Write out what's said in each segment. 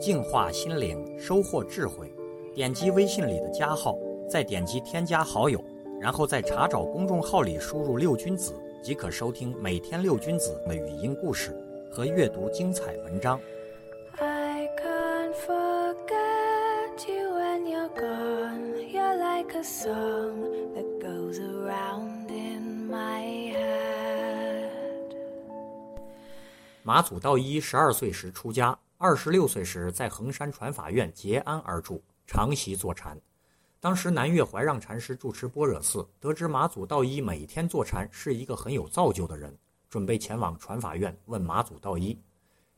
净化心灵，收获智慧。点击微信里的加号，再点击添加好友，然后在查找公众号里输入“六君子”，即可收听每天六君子的语音故事和阅读精彩文章。I can't forget you when you're gone. You're like a song that goes around in my head. 马祖道一十二岁时出家，二十六岁时在衡山传法院结庵而住，常习坐禅。当时南岳怀让禅师住持般若寺，得知马祖道一每天坐禅是一个很有造就的人，准备前往传法院问马祖道一。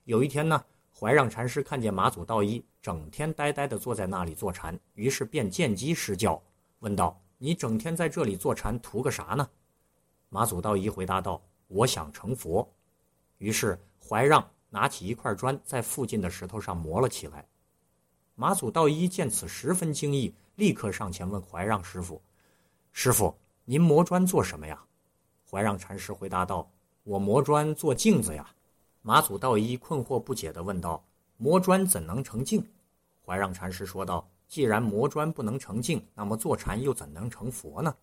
有一天呢，怀让禅师看见马祖道一整天呆呆地坐在那里坐禅，于是便见机施教，问道：“你整天在这里坐禅，图个啥呢？”马祖道一回答道：“我想成佛。”于是怀让拿起一块砖，在附近的石头上磨了起来。马祖道一见此十分惊异，立刻上前问怀让师傅：“师傅，您磨砖做什么呀？”怀让禅师回答道：“我磨砖做镜子呀。”马祖道一困惑不解地问道：“磨砖怎能成镜？”怀让禅师说道：“既然磨砖不能成镜，那么坐禅又怎能成佛呢？”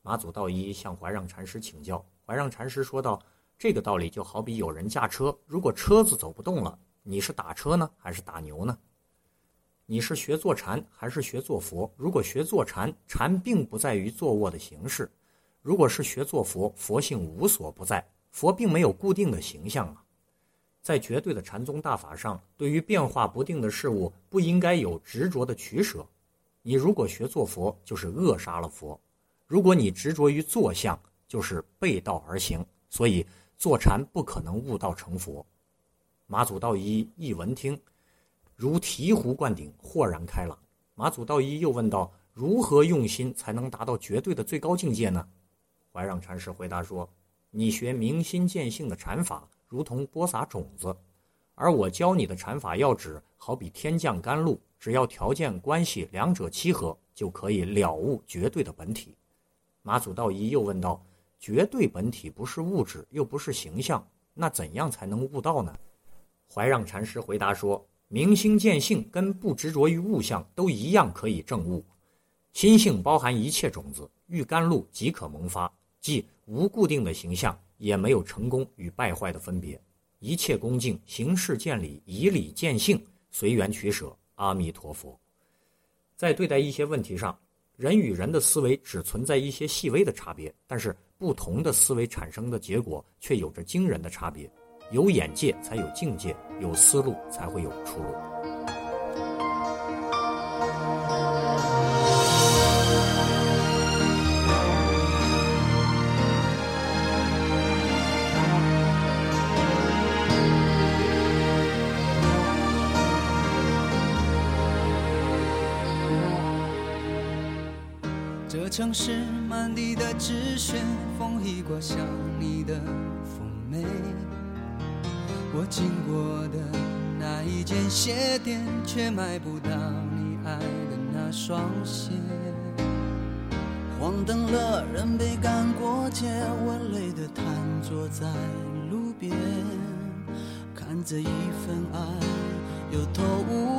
马祖道一向怀让禅师请教，怀让禅师说道：“这个道理就好比有人驾车，如果车子走不动了，你是打车呢，还是打牛呢？你是学坐禅，还是学坐佛？如果学坐禅，禅并不在于坐卧的形式；如果是学坐佛，佛性无所不在，佛并没有固定的形象啊。在绝对的禅宗大法上，对于变化不定的事物，不应该有执着的取舍。你如果学坐佛，就是扼杀了佛；如果你执着于坐相，就是背道而行。所以坐禅不可能悟道成佛。马祖道一一闻听，如醍醐灌顶，豁然开朗。马祖道一又问道：“如何用心才能达到绝对的最高境界呢？”怀让禅师回答说：“你学明心见性的禅法，如同播撒种子；而我教你的禅法要旨，好比天降甘露，只要条件关系两者契合，就可以了悟绝对的本体。”马祖道一又问道：“绝对本体不是物质，又不是形象，那怎样才能悟道呢？”怀让禅师回答说：“明心见性跟不执着于物象都一样可以证悟。心性包含一切种子，遇甘露即可萌发，即无固定的形象，也没有成功与败坏的分别。一切恭敬，行事见理，以理见性，随缘取舍。阿弥陀佛。”在对待一些问题上，人与人的思维只存在一些细微的差别，但是不同的思维产生的结果却有着惊人的差别。有眼界才有境界，有思路才会有出路。城市满地的纸屑，风一刮像你的妩媚。我经过的那一间鞋店，却买不到你爱的那双鞋。黄灯了，人被赶过街，我累得瘫坐在路边，看着一份爱有头无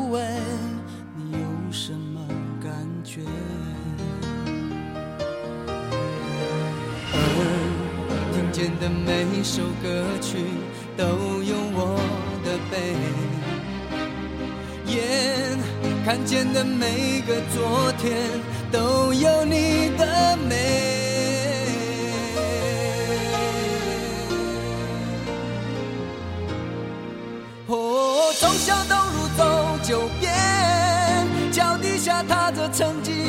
见的每首歌曲都有我的悲，眼看见的每个昨天都有你的美。哦，从小东路走九遍，脚底下踏着曾经。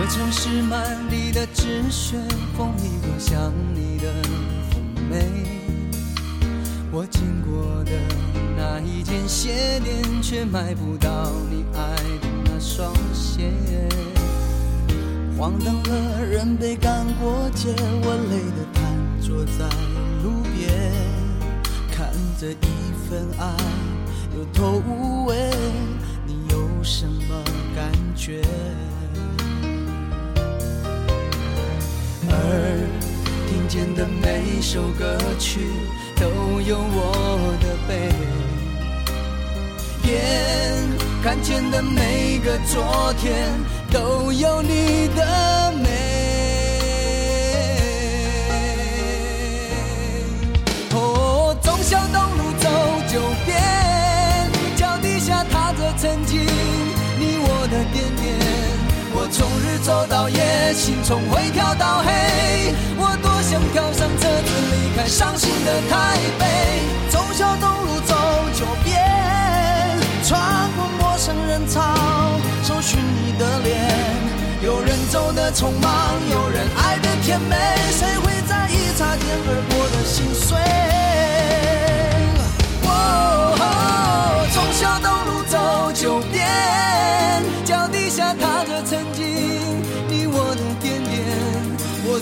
这城市满地的纸屑，风一过像你的妩媚。我经过的那一间鞋店，却买不到你爱的那双鞋。晃荡了人被赶过街，我累得瘫坐在路边，看着一份爱有头无尾，一首歌曲都有我的悲，眼看见的每个昨天都有你的美。哦，忠孝东路走九遍，脚底下踏着曾经你我的点点。我从日走到夜，心从灰跳到黑。我多想跳伤心的台北。走小东路走九遍，穿过陌生人潮，搜寻你的脸。有人走的匆忙，有人爱的甜美，谁会在意擦肩而过的心碎？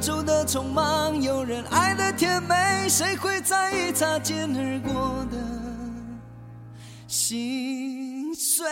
走的匆忙，有人爱的甜美，谁会在意擦肩而过的心碎？